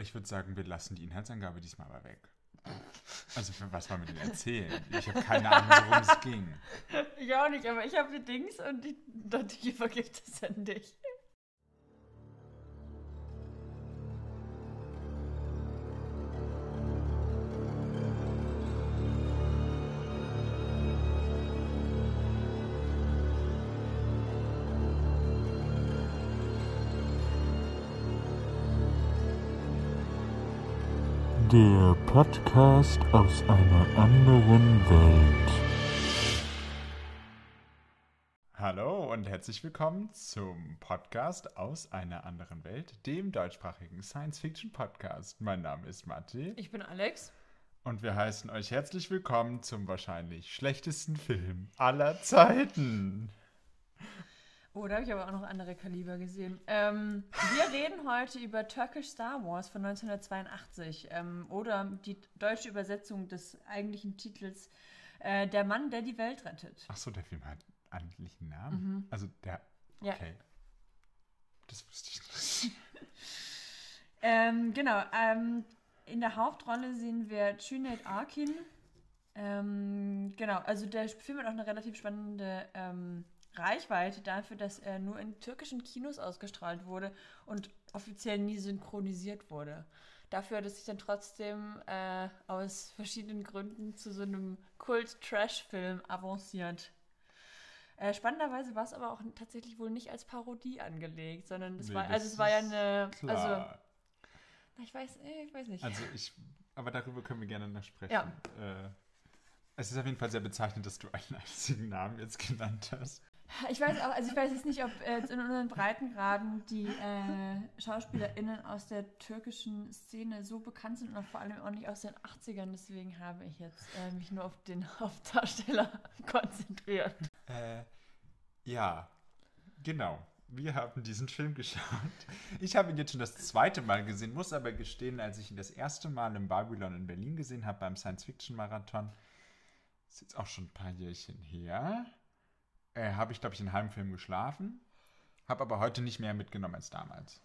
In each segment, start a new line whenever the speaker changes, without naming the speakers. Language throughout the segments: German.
Ich würde sagen, wir lassen die Inhaltsangabe diesmal aber weg. Also, für was wollen wir denn erzählen? Ich habe keine Ahnung, worum es ging.
Ich auch nicht, aber ich habe die Dings und dachte, ich übergebe das an dich.
Podcast aus einer anderen Welt.
Hallo und herzlich willkommen zum Podcast aus einer anderen Welt, dem deutschsprachigen Science-Fiction-Podcast. Mein Name ist Matti
Ich bin Alex.
und wir heißen euch herzlich willkommen zum wahrscheinlich schlechtesten Film aller Zeiten.
Oh, da habe ich aber auch noch andere Kaliber gesehen. Ähm, wir reden heute über Turkish Star Wars von 1982 ähm, oder die deutsche Übersetzung des eigentlichen Titels äh, Der Mann, der die Welt rettet.
Ach so, der Film hat eigentlich einen Namen. Also der.
Ja.
Okay. Das wusste ich nicht.
Ähm, genau, ähm, in der Hauptrolle sehen wir Cüneyt Arkin. Ähm, genau, also der Film hat auch eine relativ spannende ähm, Reichweite dafür, dass er nur in türkischen Kinos ausgestrahlt wurde und offiziell nie synchronisiert wurde. Dafür hat es sich dann trotzdem äh, aus verschiedenen Gründen zu so einem Kult-Trash-Film avanciert. Äh, spannenderweise war es aber auch tatsächlich wohl nicht als Parodie angelegt, sondern es
Nee,
war, also es war ja eine, also
Klar.
na, ich weiß, äh, ich weiß nicht.
Also ich, aber darüber können wir gerne noch sprechen.
Ja.
Äh, es ist auf jeden Fall sehr bezeichnend, dass du einen einzigen Namen jetzt genannt hast.
Ich weiß auch, also ich weiß jetzt nicht, ob äh, jetzt in unseren Breitengraden die äh, SchauspielerInnen aus der türkischen Szene so bekannt sind und vor allem auch nicht aus den 80ern. Deswegen habe ich jetzt äh, mich nur auf den Hauptdarsteller konzentriert.
Äh, ja, genau. Wir haben diesen Film geschaut. Ich habe ihn jetzt schon das zweite Mal gesehen, muss aber gestehen, als ich ihn das erste Mal im Babylon in Berlin gesehen habe, beim Science-Fiction-Marathon, ist jetzt auch schon ein paar Jährchen her, äh, habe ich, glaube ich, in halben Film geschlafen, habe aber heute nicht mehr mitgenommen als damals.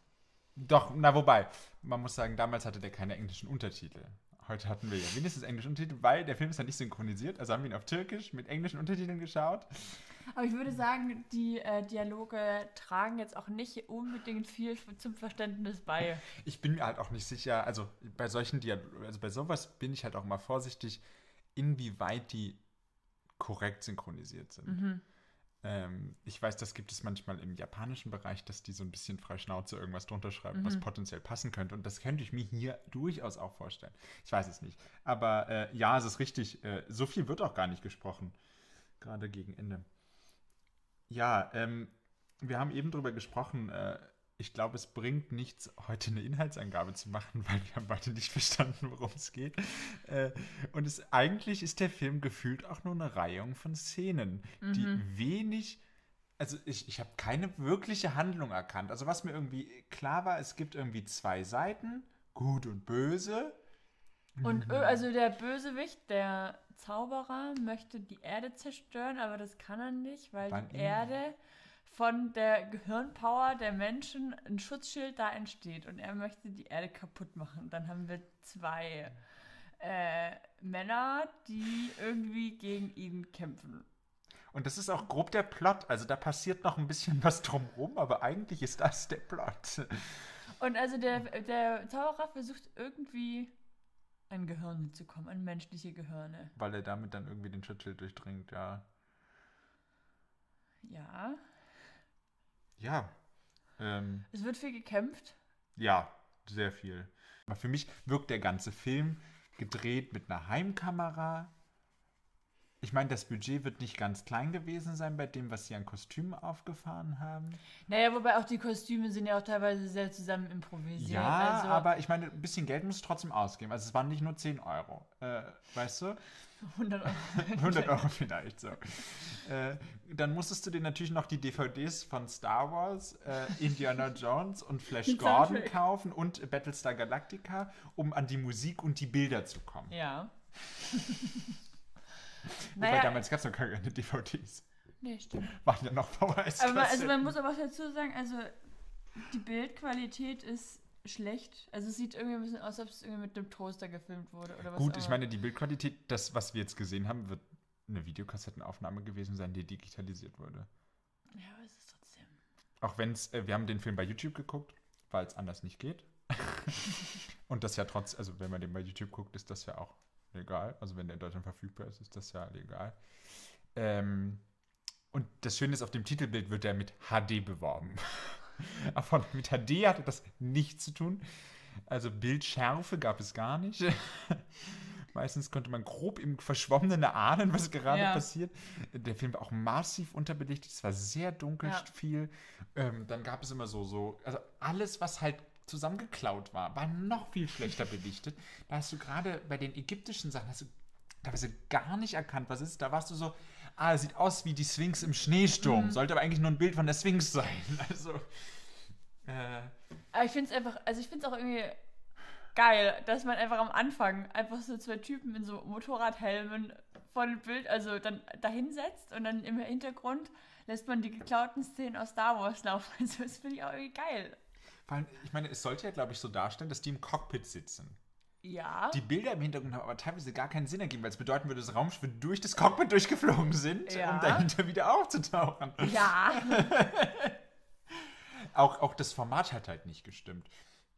Doch, na wobei, man muss sagen, damals hatte der keine englischen Untertitel. Heute hatten wir ja wenigstens englische Untertitel, weil der Film ist ja nicht synchronisiert, also haben wir ihn auf Türkisch mit englischen Untertiteln geschaut.
Aber ich würde sagen, die äh, Dialoge tragen jetzt auch nicht unbedingt viel zum Verständnis bei.
Ich bin mir halt auch nicht sicher, also bei solchen Dialogen, also bei sowas bin ich halt auch mal vorsichtig, inwieweit die korrekt synchronisiert sind. Ähm, ich weiß, das gibt es manchmal im japanischen Bereich, dass die so ein bisschen frei Schnauze irgendwas drunter schreiben, was potenziell passen könnte. Und das könnte ich mir hier durchaus auch vorstellen. Ich weiß es nicht. Aber äh, ja, es ist richtig. Äh, so viel wird auch gar nicht gesprochen. Gerade gegen Ende. Ja, ähm, wir haben eben drüber gesprochen. Äh, ich glaube, es bringt nichts, heute eine Inhaltsangabe zu machen, weil wir haben beide nicht verstanden, worum es geht. Äh, und es, eigentlich ist der Film gefühlt auch nur eine Reihung von Szenen, die wenig. Also ich, ich habe keine wirkliche Handlung erkannt. Also was mir irgendwie klar war, es gibt irgendwie zwei Seiten, gut und böse.
Und ö- also der Bösewicht, der Zauberer, möchte die Erde zerstören, aber das kann er nicht, weil
Weil
die Erde von der Gehirnpower der Menschen ein Schutzschild da entsteht und er möchte die Erde kaputt machen. Dann haben wir zwei äh, Männer, die irgendwie gegen ihn kämpfen.
Und das ist auch grob der Plot. Also da passiert noch ein bisschen was drumherum, aber eigentlich ist das der Plot.
Und also der, der Zauberer versucht irgendwie an Gehirne zu kommen, an menschliche Gehirne.
Weil er damit dann irgendwie den Schutzschild durchdringt, ja.
Ja.
Ja. Ähm,
Es wird viel gekämpft.
ja, sehr viel. Aber für mich wirkt der ganze Film gedreht mit einer Heimkamera. Ich meine, das Budget wird nicht ganz klein gewesen sein bei dem, was sie an Kostümen aufgefahren haben.
Naja, wobei auch die Kostüme sind ja auch teilweise sehr zusammen improvisiert.
Ja,
also
aber ich meine, ein bisschen Geld muss trotzdem ausgeben. Also es waren nicht nur 10 Euro. Äh, weißt du?
100 Euro.
100 Euro vielleicht so. Äh, dann musstest du dir natürlich noch die DVDs von Star Wars, äh, Indiana Jones und Flash Gordon kaufen und Battlestar Galactica, um an die Musik und die Bilder zu kommen.
Ja. Naja,
damals gab es noch keine DVDs.
nee, stimmt.
Waren ja noch VHS.
Aber man, also man muss aber auch dazu sagen, also die Bildqualität ist schlecht. Also es sieht irgendwie ein bisschen aus, als ob es irgendwie mit einem Toaster gefilmt wurde oder was
Gut, ich
auch.
meine, die Bildqualität, das, was wir jetzt gesehen haben, wird eine Videokassettenaufnahme gewesen sein, die digitalisiert wurde.
Ja, aber es ist trotzdem.
Auch wenn es, äh, wir haben den Film bei YouTube geguckt, weil es anders nicht geht. Und das ja trotz, also wenn man den bei YouTube guckt, ist das ja auch legal. Also wenn der in Deutschland verfügbar ist, ist das ja legal. Ähm, und das Schöne ist, auf dem Titelbild wird er mit HD beworben. Aber mit HD hatte das nichts zu tun. Also Bildschärfe gab es gar nicht. Meistens konnte man grob im Verschwommenen erahnen, was gerade
Ja.
passiert. Der Film war auch massiv unterbelichtet. Es war sehr dunkel,
Ja.
viel. Ähm, dann gab es immer so, so, also alles, was halt zusammengeklaut war, war noch viel schlechter belichtet. Da hast du gerade bei den ägyptischen Sachen, hast du teilweise gar nicht erkannt, was ist. Da warst du so, ah, es sieht aus wie die Sphinx im Schneesturm. Sollte aber eigentlich nur ein Bild von der Sphinx sein. Also, äh,
Aber ich finde es einfach, also ich finde es auch irgendwie geil, dass man einfach am Anfang einfach so zwei Typen in so Motorradhelmen vor dem Bild, also dann dahin setzt und dann im Hintergrund lässt man die geklauten Szenen aus Star Wars laufen. Also das finde ich auch irgendwie geil.
Vor allem, ich meine, es sollte ja, glaube ich, so darstellen, dass die im Cockpit sitzen.
Ja.
Die Bilder im Hintergrund haben aber teilweise gar keinen Sinn ergeben, weil es bedeuten würde, dass Raumschiffe durch das Cockpit durchgeflogen sind,
Ja.
um dahinter wieder aufzutauchen.
ja.
Auch, auch das Format hat halt nicht gestimmt.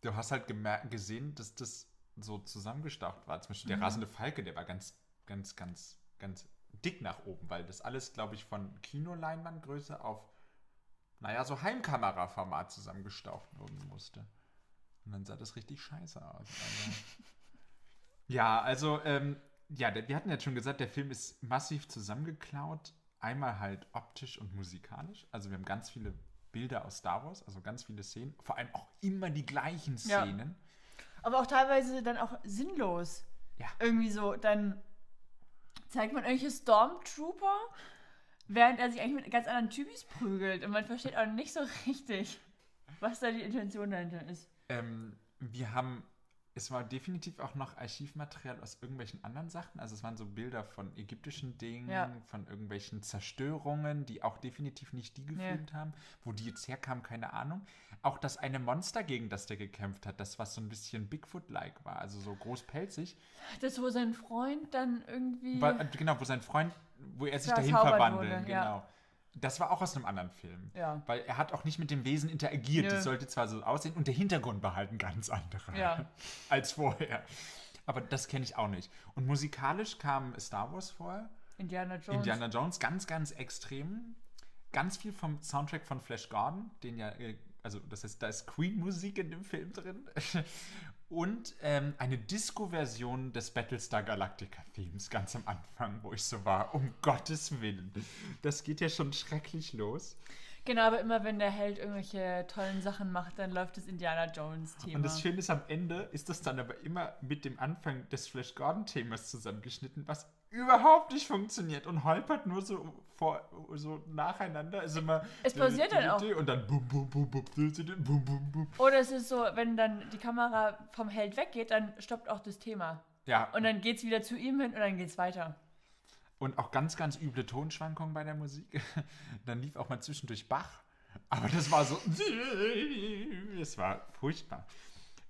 Du hast halt gesehen, dass das so zusammengestaucht war. Zum Beispiel der rasende Falke, der war ganz, ganz, ganz, ganz dick nach oben, weil das alles, glaube ich, von Kinoleinwandgröße auf, naja, so Heimkameraformat zusammengestaucht werden musste. Und dann sah das richtig scheiße aus. Ja, also, ähm, ja, wir hatten jetzt schon gesagt, der Film ist massiv zusammengeklaut. Einmal halt optisch und musikalisch. Also wir haben ganz viele Bilder aus Star Wars, also ganz viele Szenen. Vor allem auch immer die gleichen
Ja.
Szenen.
Aber auch teilweise dann auch sinnlos.
Ja.
Irgendwie so, dann zeigt man irgendwelche Stormtrooper, während er sich eigentlich mit ganz anderen Typis prügelt. Und man versteht auch nicht so richtig, was da die Intention dahinter ist.
Ähm, wir haben, es war definitiv auch noch Archivmaterial aus irgendwelchen anderen Sachen. Also es waren so Bilder von ägyptischen Dingen,
Ja.
von irgendwelchen Zerstörungen, die auch definitiv nicht die gefilmt haben. Wo die jetzt herkamen, keine Ahnung. Auch das eine Monster, gegen das der gekämpft hat, das was so ein bisschen Bigfoot-like war, also so großpelzig.
Das, wo sein Freund dann irgendwie.
War, äh, genau, wo sein Freund, wo er sich dahin
wurde,
genau.
ja.
Das war auch aus einem anderen Film.
Ja.
Weil er hat auch nicht mit dem Wesen interagiert.
Nö.
Das sollte zwar so aussehen und der Hintergrund war halt ein ganz anderer
Ja.
als vorher. Aber das kenne ich auch nicht. Und musikalisch kam Star Wars vor.
Indiana Jones.
Indiana Jones, ganz, ganz extrem. Ganz viel vom Soundtrack von Flash Gordon, den ja, äh, also das heißt, da ist Queen-Musik in dem Film drin. Und ähm, eine Disco-Version des Battlestar Galactica-Themes ganz am Anfang, wo ich so war, um Gottes Willen. Das geht ja schon schrecklich los.
Genau, aber immer wenn der Held irgendwelche tollen Sachen macht, dann läuft das Indiana Jones-Thema.
Und das Schöne ist, am Ende ist das dann aber immer mit dem Anfang des Flash Gordon-Themas zusammengeschnitten, was überhaupt nicht funktioniert und holpert nur so vor, so nacheinander. Ist immer
Es pausiert dann auch.
Und dann bum, bum, bum, bum, bum, bum, bum.
Oder es ist so, wenn dann die Kamera vom Held weggeht, dann stoppt auch das Thema.
Ja,
Und dann geht's wieder zu ihm hin und dann geht's weiter.
und auch ganz, ganz üble Tonschwankungen bei der Musik. Dann lief auch mal zwischendurch Bach. Aber das war so. Es war furchtbar.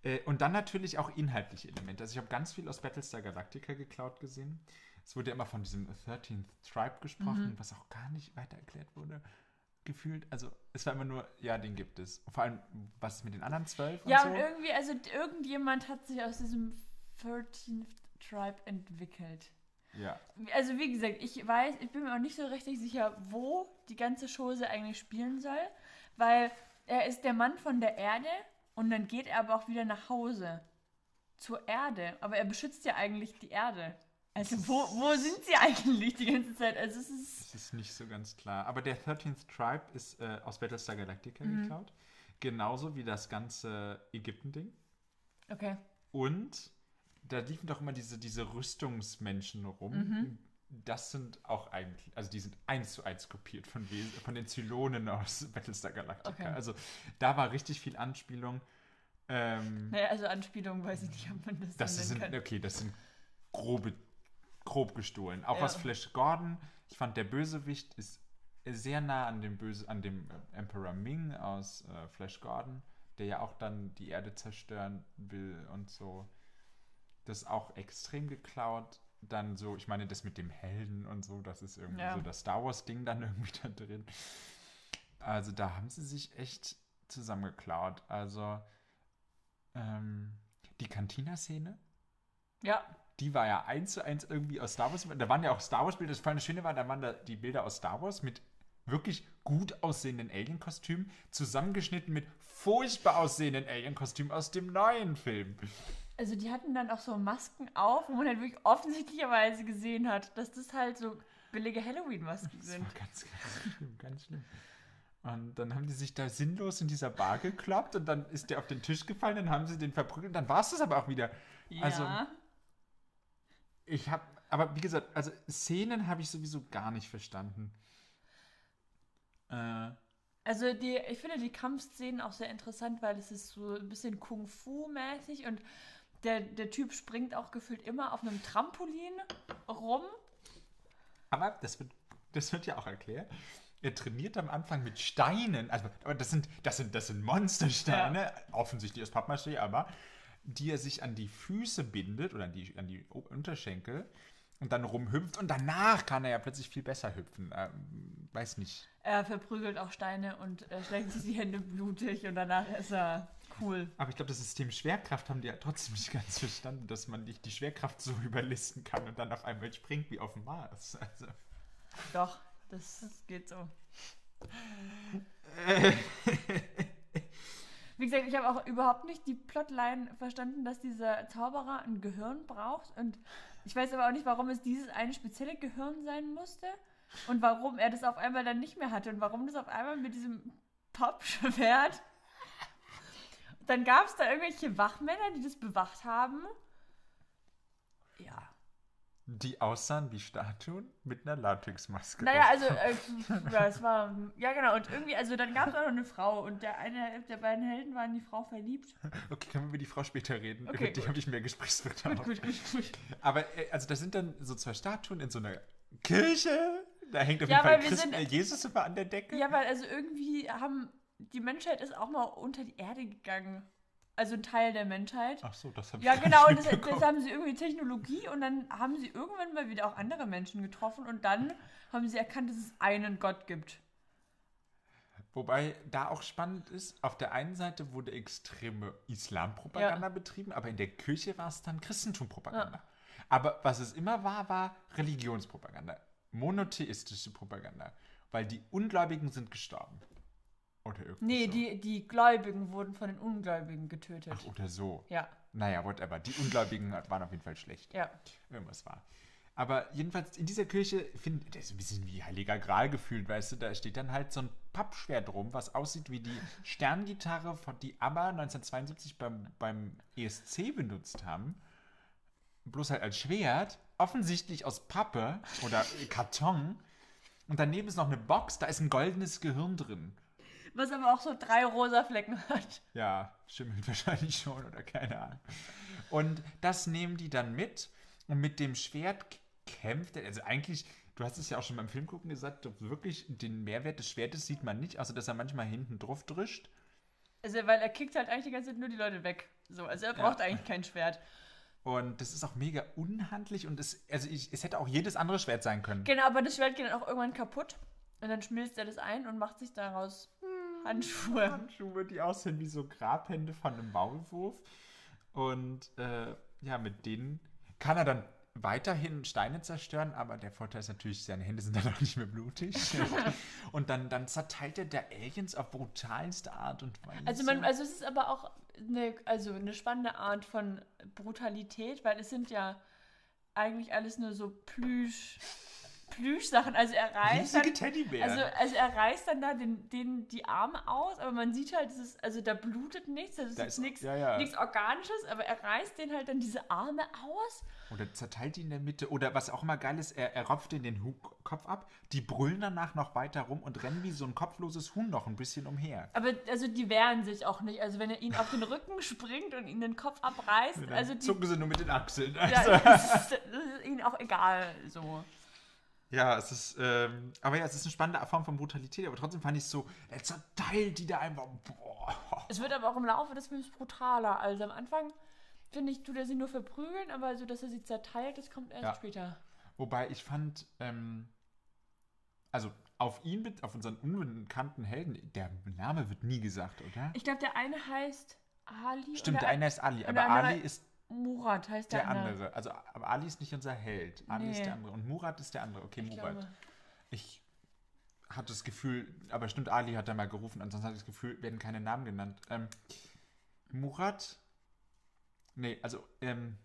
Äh, Und dann natürlich auch inhaltliche Elemente. Also ich habe ganz viel aus Battlestar Galactica geklaut gesehen. Es wurde ja immer von diesem 13th Tribe gesprochen,
Mhm.
was auch gar nicht weiter erklärt wurde. Gefühlt. Also es war immer nur, ja, den gibt es. Vor allem, was ist mit den anderen zwölf und
Ja,
so?
und irgendwie, also irgendjemand hat sich aus diesem 13th Tribe entwickelt.
ja.
Also wie gesagt, ich weiß, ich bin mir auch nicht so richtig sicher, wo die ganze Chose eigentlich spielen soll, weil er ist der Mann von der Erde und dann geht er aber auch wieder nach Hause zur Erde, aber er beschützt ja eigentlich die Erde. Also wo, wo sind sie eigentlich die ganze Zeit? Also es ist
Das ist nicht so ganz klar. Aber der 13th Tribe ist äh, aus Battlestar Galactica
Mhm.
geklaut. Genauso wie das ganze Ägypten-Ding.
okay.
Und da liefen doch immer diese, diese Rüstungsmenschen rum.
Mhm.
Das sind auch eigentlich, also die sind eins zu eins kopiert von, Wes von den Zylonen aus Battlestar Galactica.
Okay.
Also da war richtig viel Anspielung. Ähm,
Naja, also Anspielung weiß ich nicht, ob man das,
das
so
sind,
kann.
okay, das sind grobe, grob gestohlen. Auch
Ja.
aus Flash Gordon. Ich fand, der Bösewicht ist sehr nah an dem Böse, an dem äh, Emperor Ming aus äh, Flash Gordon. der ja auch dann die Erde zerstören will und so. Das ist auch extrem geklaut. Dann so, ich meine, das mit dem Helden und so, das ist irgendwie
Ja.
so das Star Wars-Ding dann irgendwie da drin. Also da haben sie sich echt zusammengeklaut. Also ähm, die Cantina-Szene,
Ja,
die war ja eins zu eins irgendwie aus Star Wars. Da waren ja auch Star Wars-Bilder. Das das Schöne war, da waren da die Bilder aus Star Wars mit wirklich gut aussehenden Alien-Kostümen, zusammengeschnitten mit furchtbar aussehenden Alien-Kostümen aus dem neuen Film.
also die hatten dann auch so Masken auf, wo man halt wirklich offensichtlicherweise gesehen hat, dass das halt so billige Halloween-Masken
Das
sind.
war ganz, ganz schlimm, ganz schlimm. Und dann haben die sich da sinnlos in dieser Bar geklappt und dann ist der auf den Tisch gefallen, dann haben sie den verprügelt, dann war es das aber auch wieder. Also,
ja.
Ich habe, aber wie gesagt, also Szenen habe ich sowieso gar nicht verstanden. Äh,
Also die, ich finde die Kampfszenen auch sehr interessant, weil es ist so ein bisschen Kung-Fu-mäßig und der, der Typ springt auch gefühlt immer auf einem Trampolin rum.
aber das wird, das wird ja auch erklärt. Er trainiert am Anfang mit Steinen, also aber das sind, das sind, das sind Monstersteine, offensichtlich aus Pappmaché, aber die er sich an die Füße bindet oder an die, an die Unterschenkel und dann rumhüpft und danach kann er ja plötzlich viel besser hüpfen. Ähm, weiß nicht.
Er verprügelt auch Steine und äh, schlägt sich die Hände blutig und danach ist er cool.
Aber ich glaube, das System Schwerkraft haben die ja trotzdem nicht ganz verstanden, dass man nicht die Schwerkraft so überlisten kann und dann auf einmal springt wie auf dem Mars. Also,
Doch, das geht so. Wie gesagt, ich habe auch überhaupt nicht die Plotline verstanden, dass dieser Zauberer ein Gehirn braucht. Und ich weiß aber auch nicht, warum es dieses eine spezielle Gehirn sein musste. Und warum er das auf einmal dann nicht mehr hatte. Und warum das auf einmal mit diesem Pappschwert. Dann gab es da irgendwelche Wachmänner, die das bewacht haben. Ja.
Die aussahen wie Statuen mit einer Latexmaske.
Naja, also, äh, ja, es war, ja genau, und irgendwie, also dann gab es auch noch eine Frau und der eine der beiden Helden war in die Frau verliebt.
Okay, können wir über die Frau später reden?
Okay,
die habe ich mehr Gesprächsbedarf.
Gut, gut, gut, gut.
Aber äh, also das sind dann so zwei Statuen in so einer Kirche. Da hängt auf
Ja,
jeden Fall Christ,
sind-
äh, Jesus immer an der Decke.
Ja, weil also irgendwie haben, die Menschheit ist auch mal unter die Erde gegangen. Also ein Teil der Menschheit.
Ach so, das habe
Ja,
ich
genau, und
nicht
das, das haben sie irgendwie Technologie und dann haben sie irgendwann mal wieder auch andere Menschen getroffen und dann haben sie erkannt, dass es einen Gott gibt.
Wobei da auch spannend ist, auf der einen Seite wurde extreme Islampropaganda betrieben, aber in der Kirche war es dann Christentumpropaganda. Aber was es immer war, war Religionspropaganda. Monotheistische Propaganda. Weil die Ungläubigen sind gestorben. Oder irgendwie
Nee,
so.
die, die Gläubigen wurden von den Ungläubigen getötet.
Ach, oder so.
Ja,
Naja, whatever. Die Ungläubigen waren auf jeden Fall schlecht.
ja.
Irgendwas war. Aber jedenfalls in dieser Kirche, finde das ist ein bisschen wie Heiliger Gral gefühlt, weißt du, da steht dann halt so ein Pappschwert rum, was aussieht wie die Sterngitarre, von die ABBA 1972 beim, beim ESC benutzt haben. Bloß halt als Schwert, offensichtlich aus Pappe oder Karton. Und daneben ist noch eine Box, da ist ein goldenes Gehirn drin.
Was aber auch so drei rosa Flecken hat.
Ja, schimmelt wahrscheinlich schon oder keine Ahnung. Und das nehmen die dann mit und mit dem Schwert kämpft er. Also eigentlich, du hast es ja auch schon beim Film gucken gesagt, wirklich den Mehrwert des Schwertes sieht man nicht, außer dass er manchmal hinten drauf drischt.
Also, weil er kickt halt eigentlich die ganze Zeit nur die Leute weg. So, also er braucht eigentlich kein Schwert.
Und das ist auch mega unhandlich und es, also ich, es hätte auch jedes andere Schwert sein können.
Genau, aber das Schwert geht dann auch irgendwann kaputt. Und dann schmilzt er das ein und macht sich daraus Handschuhe.
Handschuhe, die aussehen wie so Grabhände von einem Maulwurf. Und äh, ja, mit denen kann er dann weiterhin Steine zerstören, aber der Vorteil ist natürlich, seine Hände sind dann auch nicht mehr blutig. und dann, dann zerteilt er der Aliens auf brutalste Art und Weise.
Also, man, also es ist aber auch eine, also eine spannende Art von Brutalität, weil es sind ja eigentlich alles nur so Plüsch, Plüschsachen. Also er reißt
Riesige
dann,
Teddybären.
also, also er reißt dann da den, den, die Arme aus, aber man sieht halt, ist, also da blutet nichts, das ist
Da ist-
nichts
ja, ja.
nichts Organisches, aber er reißt den halt dann diese Arme aus.
Oder zerteilt die in der Mitte. Oder was auch immer geil ist, er, er rupft den, den Kopf ab, die brüllen danach noch weiter rum und rennen wie so ein kopfloses Huhn noch ein bisschen umher.
Aber also die wehren sich auch nicht. Also wenn er ihn auf den Rücken springt und ihn den Kopf abreißt,
Dann
also die,
zucken sie nur mit den Achseln.
ja,
Also,
das, ist, das ist ihnen auch egal. So.
Ja, es ist, ähm, aber ja, es ist eine spannende Form von Brutalität, aber trotzdem fand ich es so, er zerteilt die da einfach, boah.
Es wird aber auch im Laufe des Films brutaler. Also am Anfang, finde ich, tut er sie nur verprügeln, aber so, dass er sie zerteilt, das kommt erst
Ja.
später.
Wobei ich fand, ähm, also auf ihn, auf unseren unbekannten Helden, der Name wird nie gesagt, oder?
Ich glaube, der eine heißt Ali.
Stimmt, der eine ist Ali, aber Ali ist
Murat heißt der,
der andere. Also, aber Ali ist nicht unser Held. Ali ist
Nee.
der andere. Und Murat ist der andere. Okay,
Ich
Murat.
glaube.
Ich hatte das Gefühl, aber stimmt, Ali hat da mal gerufen, ansonsten hatte ich das Gefühl, werden keine Namen genannt. Ähm, Murat? Nee, also, ähm,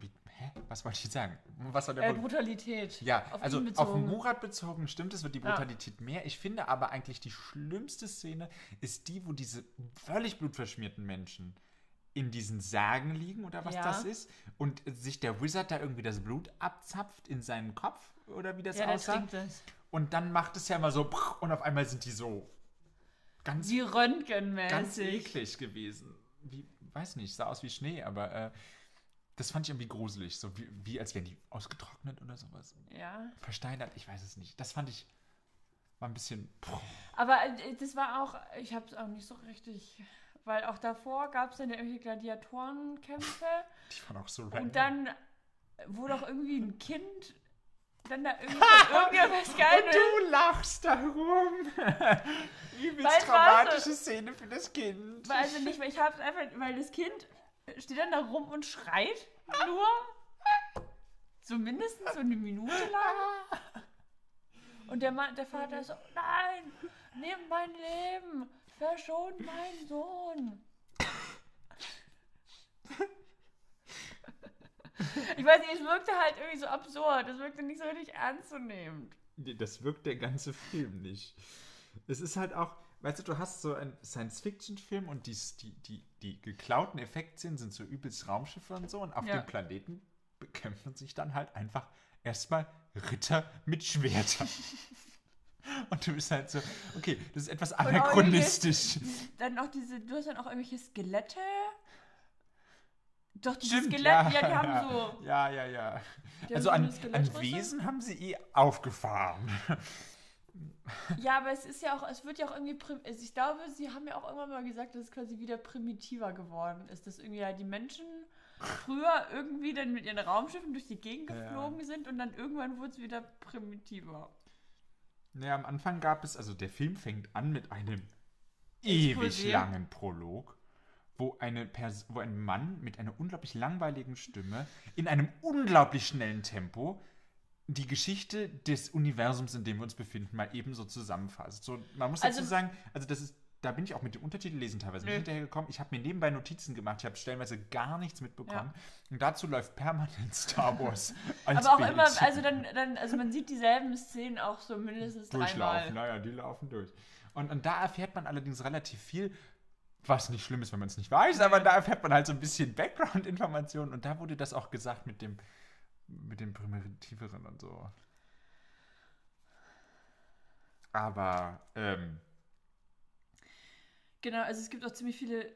wie, hä? Was wollte ich jetzt sagen? Was war der
Äh? Brutalität.
Ja,
auf
also auf. Murat bezogen stimmt, es wird die
Ja.
Brutalität mehr. Ich finde aber eigentlich die schlimmste Szene ist die, wo diese völlig blutverschmierten Menschen in diesen Särgen liegen oder was
Ja.
das ist und sich der Wizard da irgendwie das Blut abzapft in seinen Kopf oder wie das
Ja,
aussah.
das.
Und dann macht es ja mal so und auf einmal sind die so ganz,
Wie Röntgenmäßig.
ganz eklig gewesen. Wie, weiß nicht, sah aus wie Schnee, aber äh, das fand ich irgendwie gruselig. So wie, wie als wären die ausgetrocknet oder sowas.
Ja.
Versteinert, ich weiß es nicht. Das fand ich, war ein bisschen, boah,
Aber äh, das war auch, ich habe es auch nicht so richtig, weil auch davor gab es dann ja irgendwelche Gladiatorenkämpfe
die waren auch so random.
und dann wurde auch irgendwie ein Kind dann da irgendwie irgendwas geil.
Und du lachst darum. Übelst
Weil,
dramatische Szene für das Kind.
Weiß ich nicht, weil ich hab's einfach, weil das Kind steht dann da rum und schreit nur. So mindestens so eine Minute lang. Und der Mann, der Vater so, nein, nimm mein Leben, verschon meinen Sohn. Ich weiß nicht, es wirkte halt irgendwie so absurd. Es wirkte nicht so richtig ernstzunehmend.
Nee, das wirkt der ganze Film nicht. Es ist halt auch, weißt du, du hast so einen Science-Fiction-Film und die, die, die, die geklauten Effektszenen sind so übelst Raumschiffe und so und auf
Ja.
dem Planeten bekämpfen sich dann halt einfach erstmal Ritter mit Schwertern. und du bist halt so, okay, das ist etwas anachronistisch.
Dann noch diese, du hast dann auch irgendwelche Skelette. Doch,
Stimmt,
Skelette, ja, die haben
ja.
so.
Ja, ja, ja.
Die
Also an,
so
an
Skelettrüstung.
Wesen haben sie eh aufgefahren.
Ja, aber es ist ja auch, es wird ja auch irgendwie, also ich glaube, sie haben ja auch irgendwann mal gesagt, dass es quasi wieder primitiver geworden ist, dass irgendwie ja die Menschen früher irgendwie dann mit ihren Raumschiffen durch die Gegend
Ja.
geflogen sind und dann irgendwann wurde es wieder primitiver.
Naja, am Anfang gab es, also der Film fängt an mit einem ewig langen Prolog, wo, eine Pers wo ein Mann mit einer unglaublich langweiligen Stimme in einem unglaublich schnellen Tempo die Geschichte des Universums, in dem wir uns befinden, mal eben so zusammenfasst. So, man muss dazu
Also-
sagen, also das ist, da bin ich auch mit dem Untertitel lesen teilweise nicht hinterhergekommen. Ich habe mir nebenbei Notizen gemacht, ich habe stellenweise gar nichts mitbekommen. Und dazu läuft permanent Star Wars als
Aber auch
Bild.
immer, also dann, dann, also man sieht dieselben Szenen auch so mindestens
durchlaufen.
dreimal.
Naja, die laufen durch. Und, und da erfährt man allerdings relativ viel, was nicht schlimm ist, wenn man es nicht weiß, aber da erfährt man halt so ein bisschen Background-Informationen und da wurde das auch gesagt mit dem, mit dem Primitiveren und so. Aber, ähm,
Genau, also es gibt auch ziemlich viele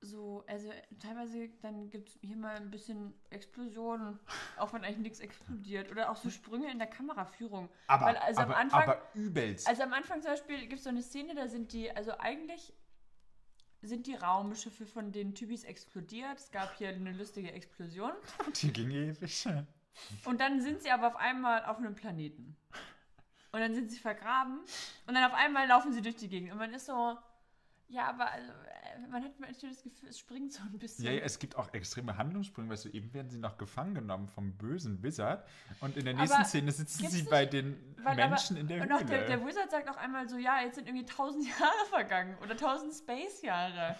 so, also teilweise dann gibt es hier mal ein bisschen Explosionen, auch wenn eigentlich nichts explodiert. Oder auch so Sprünge in der Kameraführung.
aber,
Weil also
aber,
am Anfang,
aber übelst.
also am Anfang zum Beispiel gibt es so eine Szene, da sind die, also eigentlich sind die Raumschiffe von den Typis explodiert. Es gab hier eine lustige Explosion.
die ging ewig.
Und dann sind sie aber auf einmal auf einem Planeten. Und dann sind sie vergraben. Und dann auf einmal laufen sie durch die Gegend. Und man ist so, ja, aber also, äh, man hat manchmal das Gefühl, es springt so ein bisschen.
Ja, ja, es gibt auch extreme Handlungssprünge, weißt du, eben werden sie noch gefangen genommen vom bösen Wizard und in der nächsten
Aber
Szene sitzen sie
nicht-
bei den Menschen
aber,
in der
Und
Höhle.
auch der, der Wizard sagt auch einmal so, ja, jetzt sind irgendwie tausend Jahre vergangen oder tausend Space-Jahre.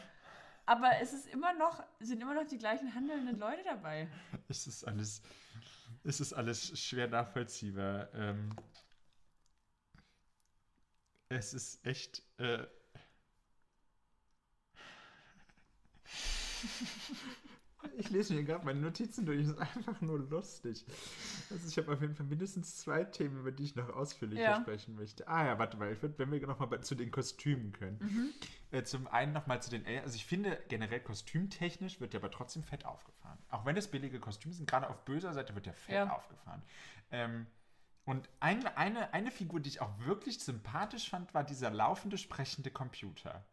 Aber es ist immer noch, sind immer noch die gleichen handelnden Leute dabei.
Es ist alles, es ist alles schwer nachvollziehbar. Ähm, es ist echt. Äh, ich lese mir gerade meine Notizen durch, es ist einfach nur lustig. Also ich habe auf jeden Fall mindestens zwei Themen, über die ich noch ausführlicher
Ja.
sprechen möchte. Ah ja, warte mal, ich würd, wenn wir nochmal zu den Kostümen können.
Mhm.
Äh, zum einen nochmal zu den Aliens. Also ich finde generell kostümtechnisch wird ja aber trotzdem fett aufgefahren. Auch wenn es billige Kostüme sind, gerade auf böser Seite wird ja fett
Ja.
aufgefahren. Ähm, Und eine, eine, eine Figur, die ich auch wirklich sympathisch fand, war dieser laufende, sprechende Computer.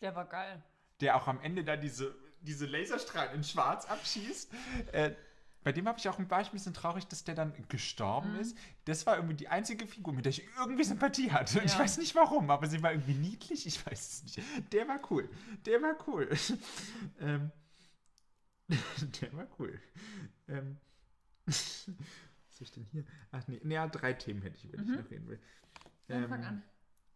Der war geil.
Der auch am Ende da diese, diese Laserstrahlen in Schwarz abschießt. Äh, bei dem habe ich auch, war ich ein bisschen traurig, dass der dann gestorben
Mhm.
ist. Das war irgendwie die einzige Figur, mit der ich irgendwie Sympathie hatte. Ich
Ja.
weiß nicht warum, aber sie war irgendwie niedlich. Ich weiß es nicht. Der war cool. Der war cool. ähm, der war cool. Ähm, was soll ich denn hier? Ach nee, nee, ja, drei Themen hätte ich, über die ich noch reden will. Ähm,
fang an.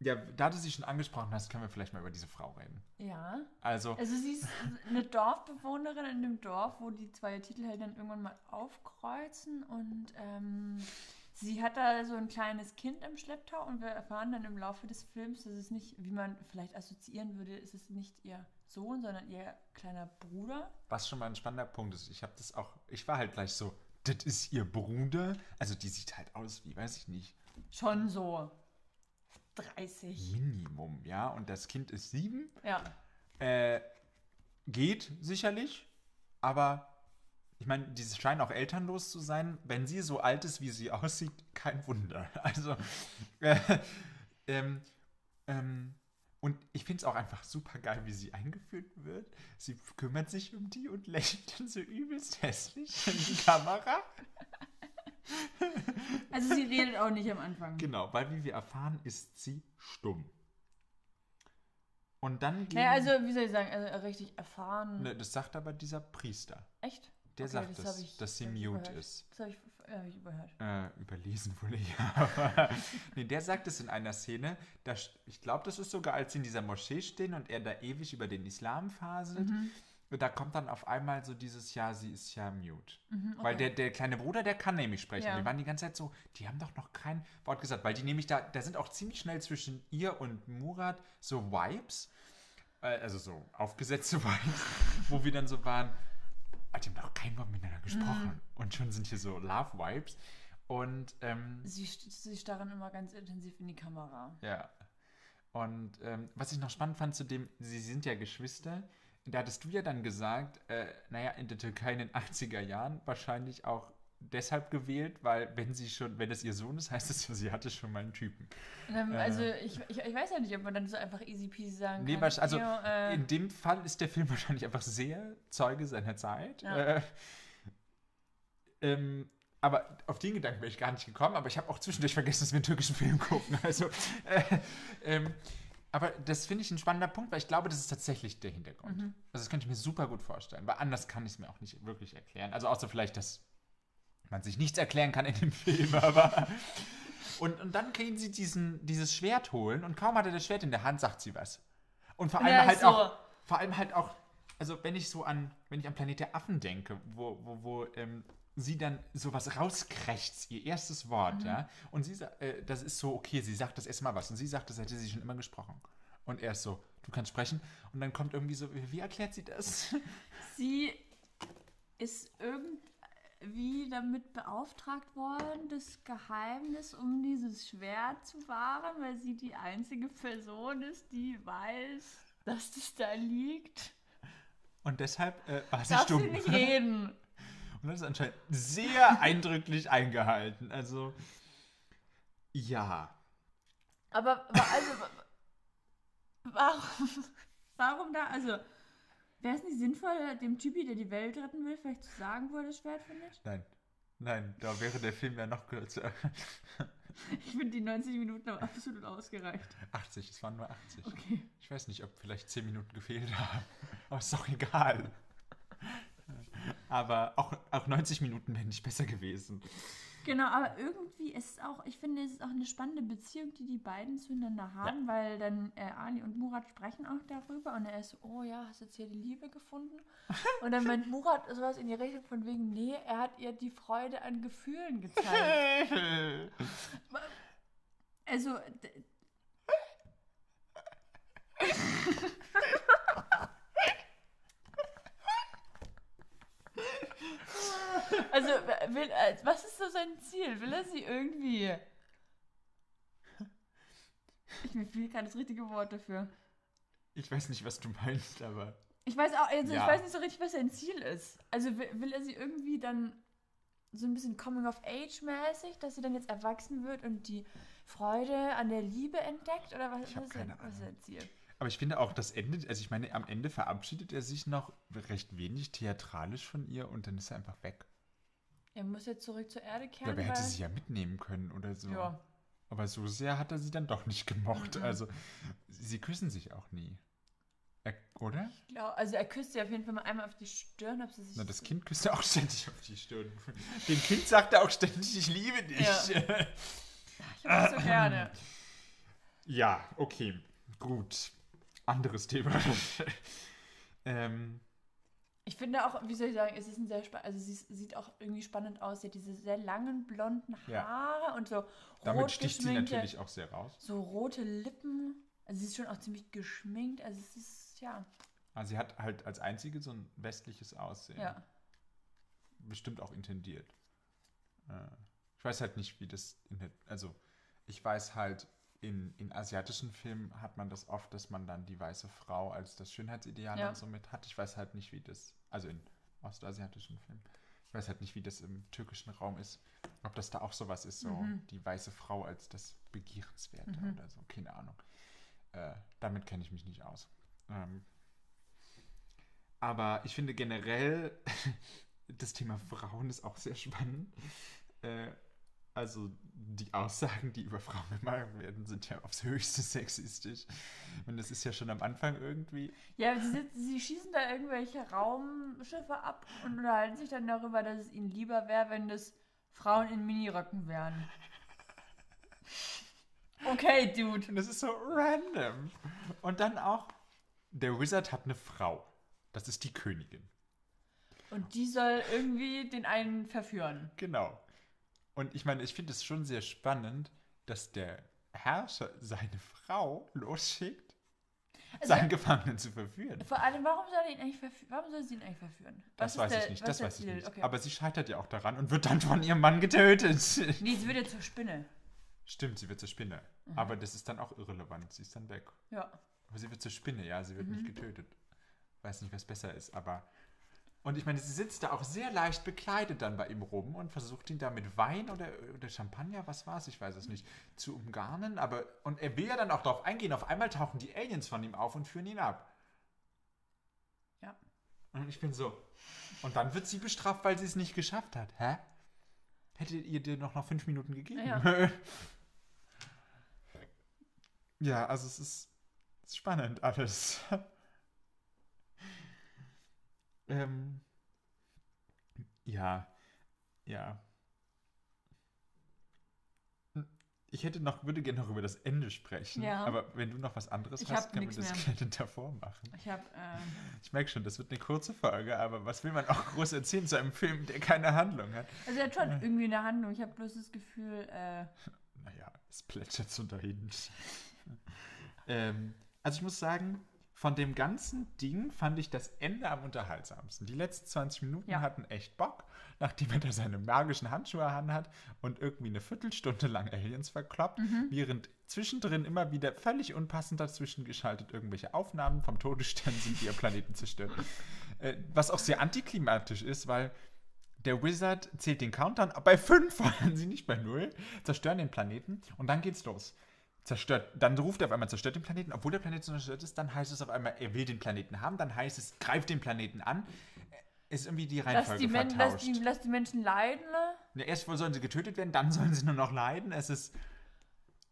Ja, da du sie schon angesprochen hast, können wir vielleicht mal über diese Frau reden.
Ja.
Also,
Also sie ist eine Dorfbewohnerin in dem Dorf, wo die zwei Titelhelden irgendwann mal aufkreuzen und ähm, sie hat da so ein kleines Kind im Schlepptau und wir erfahren dann im Laufe des Films, dass es nicht, wie man vielleicht assoziieren würde, ist es nicht ihr Sohn, sondern ihr kleiner Bruder.
was schon mal ein spannender Punkt ist, ich habe das auch, ich war halt gleich so, das ist ihr Bruder. Also die sieht halt aus wie, weiß ich nicht,
Schon so 30.
Minimum, ja. Und das Kind ist sieben.
Ja.
Äh, geht sicherlich, aber ich meine, die scheinen auch elternlos zu sein. Wenn sie so alt ist, wie sie aussieht, kein Wunder. Also, äh, ähm, ähm, und ich finde es auch einfach super geil, wie sie eingeführt wird. Sie kümmert sich um die und lächelt dann so übelst hässlich in die Kamera.
Also sie redet auch nicht am Anfang.
Genau, weil wie wir erfahren, ist sie stumm. Und dann gehen,
Naja, also wie soll ich sagen, also richtig erfahren.
ne, das sagt aber dieser Priester.
Echt?
Der
Okay,
sagt
das
das,
ich-
dass sie
ich
mute
überhört.
ist.
Das habe ich, äh, hab ich überhört.
Äh, überlesen wohl ja. Aber nee, der sagt es in einer Szene, da, st- ich glaube, das ist sogar, als sie in dieser Moschee stehen und er da ewig über den Islam faselt.
Mhm.
Da kommt dann auf einmal so dieses Ja, sie ist ja mute.
Mhm,
Weil der, der kleine Bruder, der kann nämlich sprechen.
Ja.
Die waren die ganze Zeit so, die haben doch noch kein Wort gesagt, weil die nämlich da, da sind auch ziemlich schnell zwischen ihr und Murat so Vibes, äh, also so aufgesetzte Vibes, wo wir dann so waren, ah, die haben doch kein Wort miteinander gesprochen.
Mhm.
Und schon sind hier so Love-Vibes. Und ähm,
Sie, sie starren immer ganz intensiv in die Kamera.
ja. Und ähm, was ich noch spannend fand zu dem, sie sind ja Geschwister. Da hattest du ja dann gesagt, äh, naja, in der Türkei in den 80er Jahren wahrscheinlich auch deshalb gewählt, weil wenn sie schon, wenn das ihr Sohn ist, heißt es ja, sie hatte schon mal einen Typen.
Ähm,
Äh.
also ich, ich, ich weiß ja nicht, ob man dann so einfach easy peasy sagen
Nee,
kann.
wahrsch- also
"Jo, äh,
in dem Fall ist der Film wahrscheinlich einfach sehr Zeuge seiner Zeit.
Ja.
Äh, ähm, aber auf den Gedanken wäre ich gar nicht gekommen, aber ich habe auch zwischendurch vergessen, dass wir einen türkischen Film gucken. Also, äh, ähm, aber das finde ich ein spannender Punkt, weil ich glaube, das ist tatsächlich der Hintergrund.
Mhm.
Also das könnte ich mir super gut vorstellen, weil anders kann ich es mir auch nicht wirklich erklären. Also außer vielleicht, dass man sich nichts erklären kann in dem Film, aber... Und, und dann kriegen sie diesen, dieses Schwert holen und kaum hat er das Schwert in der Hand, sagt sie was. Und vor allem
Ja,
halt
so.
auch, vor allem halt auch, also wenn ich so an, wenn ich an Planet der Affen denke, wo, wo, wo ähm, sie dann sowas rauskrächzt, ihr erstes Wort, ja, und sie sagt, äh, das ist so, okay, sie sagt das erstmal was und sie sagt, das hätte sie schon immer gesprochen. Und er ist so, du kannst sprechen und dann kommt irgendwie so, wie erklärt sie das?
sie ist irgendwie damit beauftragt worden, das Geheimnis um dieses Schwert zu wahren, weil sie die einzige Person ist, die weiß, dass das da liegt.
Und deshalb äh, war sie
Darf
stumm.
sie nicht reden.
Und das ist anscheinend sehr eindrücklich eingehalten. Also, ja.
Aber also, wa- warum, warum da, also, wäre es nicht sinnvoll, dem Typi, der die Welt retten will, vielleicht zu sagen, wo er das Schwert findet?
Nein. Nein, da wäre der Film ja noch kürzer.
Ich finde die 90 Minuten haben absolut ausgereicht.
80, es waren nur 80.
Okay.
Ich weiß nicht, ob vielleicht 10 Minuten gefehlt haben. Aber ist doch egal. Aber auch, auch 90 Minuten wären nicht besser gewesen.
Genau, aber irgendwie ist es auch, ich finde, es ist auch eine spannende Beziehung, die die beiden zueinander haben, weil dann äh, Ali und Murat sprechen auch darüber und er ist so, oh ja, hast jetzt hier die Liebe gefunden? Und dann meint Murat sowas in die Richtung von wegen, nee, er hat ihr die Freude an Gefühlen gezeigt. Also, also will, äh, was ist so sein Ziel? Will er sie irgendwie? Ich mir fehlt gerade das richtige Wort dafür.
Ich weiß nicht, was du meinst, aber.
Ich weiß auch, also
Ja.
ich weiß nicht so richtig, was sein Ziel ist. Also will, will er sie irgendwie dann so ein bisschen Coming-of-Age-mäßig, dass sie dann jetzt erwachsen wird und die Freude an der Liebe entdeckt? Oder was,
Ich
was, ist,
keine
was ist jetzt hier?
Aber ich finde auch das Ende, also ich meine, am Ende verabschiedet er sich noch recht wenig theatralisch von ihr und dann ist er einfach weg.
Er muss jetzt zurück zur Erde kehren.
Dabei hätte sie ja mitnehmen können oder so.
Ja.
Aber so sehr hat er sie dann doch nicht gemocht.
Mhm.
Also, sie küssen sich auch nie. Er, oder?
Ich glaub, also er küsst sie auf jeden Fall mal einmal auf die Stirn, ob sie sich.
Na, das Kind küsst er auch ständig auf die Stirn. Dem Kind sagt er auch ständig, ich liebe dich.
Ja. Ich hab das so gerne.
Ja, okay. Gut. Anderes Thema. ähm,
Ich finde auch, wie soll ich sagen, es ist ein sehr spannend, also sie sieht auch irgendwie spannend aus. Sie hat diese sehr langen blonden
Ja.
Haare und so
damit
rot
sticht sie natürlich auch sehr raus.
so rote Lippen. Also sie ist schon auch ziemlich geschminkt. Also es ist, ja,
Also sie hat halt als einzige so ein westliches Aussehen.
ja.
Bestimmt auch intendiert. Äh, ich weiß halt nicht, wie das in der, also ich weiß halt, in, in asiatischen Filmen hat man das oft, dass man dann die weiße Frau als das Schönheitsideal
Ja.
und so mit hat. Ich weiß halt nicht, wie das, also in ostasiatischen Filmen, ich weiß halt nicht, wie das im türkischen Raum ist. Ob das da auch sowas ist, so
Mhm.
die weiße Frau als das Begehrenswerte
Mhm.
oder so, keine Ahnung. Äh, damit kenne ich mich nicht aus. Ähm, aber ich finde generell, das Thema Frauen ist auch sehr spannend. Äh, also die Aussagen, die über Frauen gemacht werden, sind ja aufs höchste sexistisch. Und das ist ja schon am Anfang irgendwie.
Ja, sie, sie schießen da irgendwelche Raumschiffe ab und unterhalten sich dann darüber, dass es ihnen lieber wäre, wenn das Frauen in Miniröcken wären. Okay, Dude.
Und das ist so random. Und dann auch, der Wizard hat eine Frau. Das ist die Königin.
Und die soll irgendwie den einen verführen.
Genau. Und ich meine, ich finde es schon sehr spannend, dass der Herrscher seine Frau losschickt,
Also-
seinen Gefangenen zu verführen.
Vor allem, warum soll er ihn eigentlich? Warum soll sie ihn eigentlich verführen?
Das
ist
weiß
der-
ich nicht,
was
das weiß ich nicht.
Okay.
Aber sie scheitert ja auch daran und wird dann von ihrem Mann getötet.
nee, sie wird jetzt zur Spinne.
Stimmt, sie wird zur Spinne.
Mhm.
Aber das ist dann auch irrelevant. Sie ist dann weg.
Ja.
Aber sie wird zur Spinne, ja, sie wird
Mhm.
nicht getötet. Weiß nicht, was besser ist, aber. Und ich meine, sie sitzt da auch sehr leicht bekleidet dann bei ihm rum und versucht ihn da mit Wein oder, oder Champagner, was war es, ich weiß es nicht, zu umgarnen. Aber, und er will ja dann auch darauf eingehen. Auf einmal tauchen die Aliens von ihm auf und führen ihn ab.
Ja.
Und ich bin so. Und dann wird sie bestraft, weil sie es nicht geschafft hat. Hä? Hättet ihr dir noch, noch fünf Minuten gegeben?
Ja.
Ja, also es ist, es ist spannend alles. Ähm, ja, ja. Ich hätte noch, würde gerne noch über das Ende sprechen.
Ja.
Aber wenn du noch was anderes
Ich
hast, können wir das
mehr.
gerne davor machen.
Ich habe, ähm,
Ich merke schon, das wird eine kurze Folge, aber was will man auch groß erzählen zu einem Film, der keine Handlung hat?
also er hat schon irgendwie eine Handlung. Ich habe bloß das Gefühl, äh,
Naja, es plätschert so dahin. ähm, also ich muss sagen, von dem ganzen Ding fand ich das Ende am unterhaltsamsten. Die letzten 20 Minuten
Ja.
hatten echt Bock, nachdem er da seine magischen Handschuhe anhat und irgendwie eine Viertelstunde lang Aliens verkloppt,
Mhm.
während zwischendrin immer wieder völlig unpassend dazwischen geschaltet irgendwelche Aufnahmen vom Todesstern sind, die ihr Planeten zerstören. Äh, was auch sehr antiklimatisch ist, weil der Wizard zählt den Countdown. Bei 5 wollen sie nicht bei 0. Zerstören den Planeten und dann geht's los. Zerstört, dann ruft er auf einmal, zerstört den Planeten. Obwohl der Planet zerstört ist, dann heißt es auf einmal, er will den Planeten haben. Dann heißt es, greift den Planeten an. Ist irgendwie die
lass
Reihenfolge
die, Men lass,
vertauscht.
die, lass die Menschen leiden, ne?
Ja, erst sollen sie getötet werden, dann sollen sie nur noch leiden. Es ist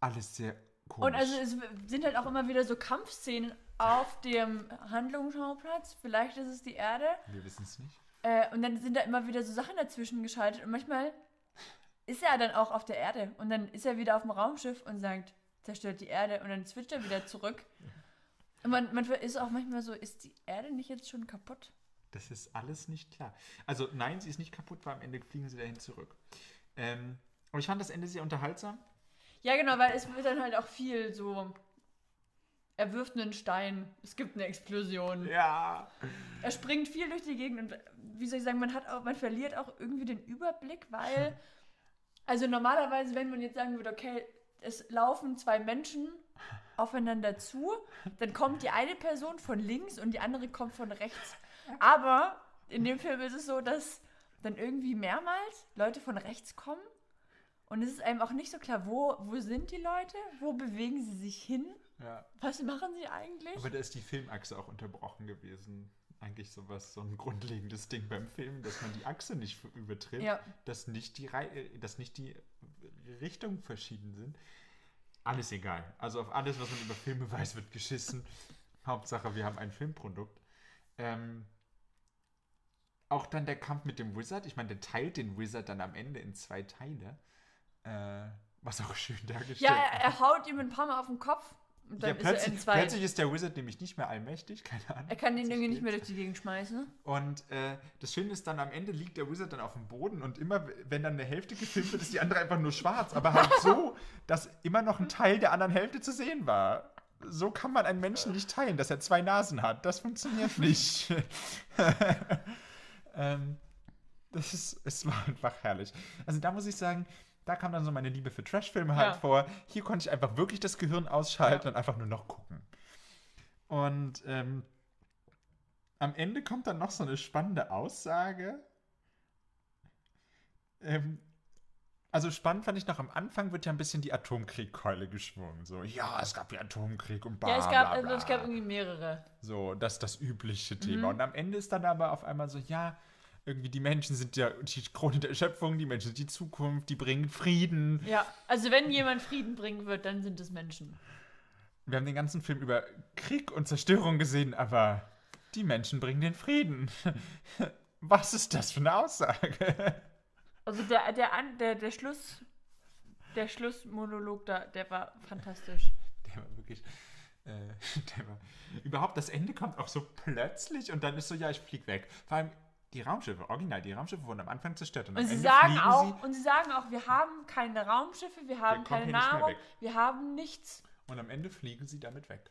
alles sehr komisch.
Und also es sind halt auch immer wieder so Kampfszenen auf dem Handlungsschauplatz. Vielleicht ist es die Erde.
Wir wissen es nicht.
Äh, und dann sind da immer wieder so Sachen dazwischen geschaltet. Und manchmal ist er dann auch auf der Erde. Und dann ist er wieder auf dem Raumschiff und sagt, zerstört die Erde. Und dann switcht er wieder zurück. Und man, man ist auch manchmal so, ist die Erde nicht jetzt schon kaputt?
Das ist alles nicht klar. Also nein, sie ist nicht kaputt, weil am Ende fliegen sie dahin zurück. Ähm, aber ich fand das Ende sehr unterhaltsam.
Ja, genau, weil es wird dann halt auch viel so. Er wirft einen Stein, es gibt eine Explosion.
Ja.
Er springt viel durch die Gegend und wie soll ich sagen, man hat auch, man verliert auch irgendwie den Überblick, weil, also normalerweise, wenn man jetzt sagen würde, okay, es laufen zwei Menschen aufeinander zu, dann kommt die eine Person von links und die andere kommt von rechts. Aber in dem Film ist es so, dass dann irgendwie mehrmals Leute von rechts kommen. Und es ist einem auch nicht so klar, wo, wo sind die Leute? Wo bewegen sie sich hin?
Ja.
Was machen sie eigentlich?
Aber da ist die Filmachse auch unterbrochen gewesen. Eigentlich sowas, so ein grundlegendes Ding beim Film, dass man die Achse nicht übertritt,
Ja.
dass nicht die Rei äh, dass nicht die Richtungen verschieden sind. Alles egal. Also auf alles, was man über Filme weiß, wird geschissen. Hauptsache, wir haben ein Filmprodukt. Ähm, auch dann der Kampf mit dem Wizard. Ich meine, der teilt den Wizard dann am Ende in zwei Teile. Äh, was auch schön dargestellt
Ja, er, er haut ihm ein paar Mal auf den Kopf
ja,
ist
plötzlich, plötzlich ist der Wizard nämlich nicht mehr allmächtig, keine Ahnung.
er kann den irgendwie nicht mehr durch die Gegend schmeißen.
Und äh, das Schöne ist dann, am Ende liegt der Wizard dann auf dem Boden und immer, wenn dann eine Hälfte gefilmt wird, ist die andere einfach nur schwarz. Aber halt so, dass immer noch ein Teil der anderen Hälfte zu sehen war. So kann man einen Menschen nicht teilen, dass er zwei Nasen hat. Das funktioniert nicht. ähm, das ist, es war einfach herrlich. Also da muss ich sagen, da kam dann so meine Liebe für Trashfilme halt
Ja.
vor. Hier konnte ich einfach wirklich das Gehirn ausschalten und einfach nur noch gucken. Und ähm, am Ende kommt dann noch so eine spannende Aussage. Ähm, also spannend fand ich noch, am Anfang wird ja ein bisschen die Atomkriegkeule geschwungen. So, ja, es gab ja Atomkrieg und bla,
Ja, es gab,
bla,
also,
bla.
es gab irgendwie mehrere.
So, das ist das übliche
Mhm.
Thema. Und am Ende ist dann aber auf einmal so, ja, irgendwie die Menschen sind ja die Krone der Schöpfung, die Menschen sind die Zukunft, die bringen Frieden.
Ja, also wenn jemand Frieden bringen wird, dann sind es Menschen.
Wir haben den ganzen Film über Krieg und Zerstörung gesehen, aber die Menschen bringen den Frieden. Was ist das für eine Aussage?
Also der, der, der, der Schluss, der Schlussmonolog da, der war fantastisch.
Der war wirklich. Äh, der war, überhaupt das Ende kommt auch so plötzlich und dann ist so, ja, ich flieg weg. Vor allem die Raumschiffe, original, die Raumschiffe wurden am Anfang zerstört. Und,
Und
am
sie
Ende
sagen auch, und sie sagen auch, wir haben keine Raumschiffe, wir haben keine Nahrung, wir haben nichts.
Sie, und am Ende fliegen sie damit weg.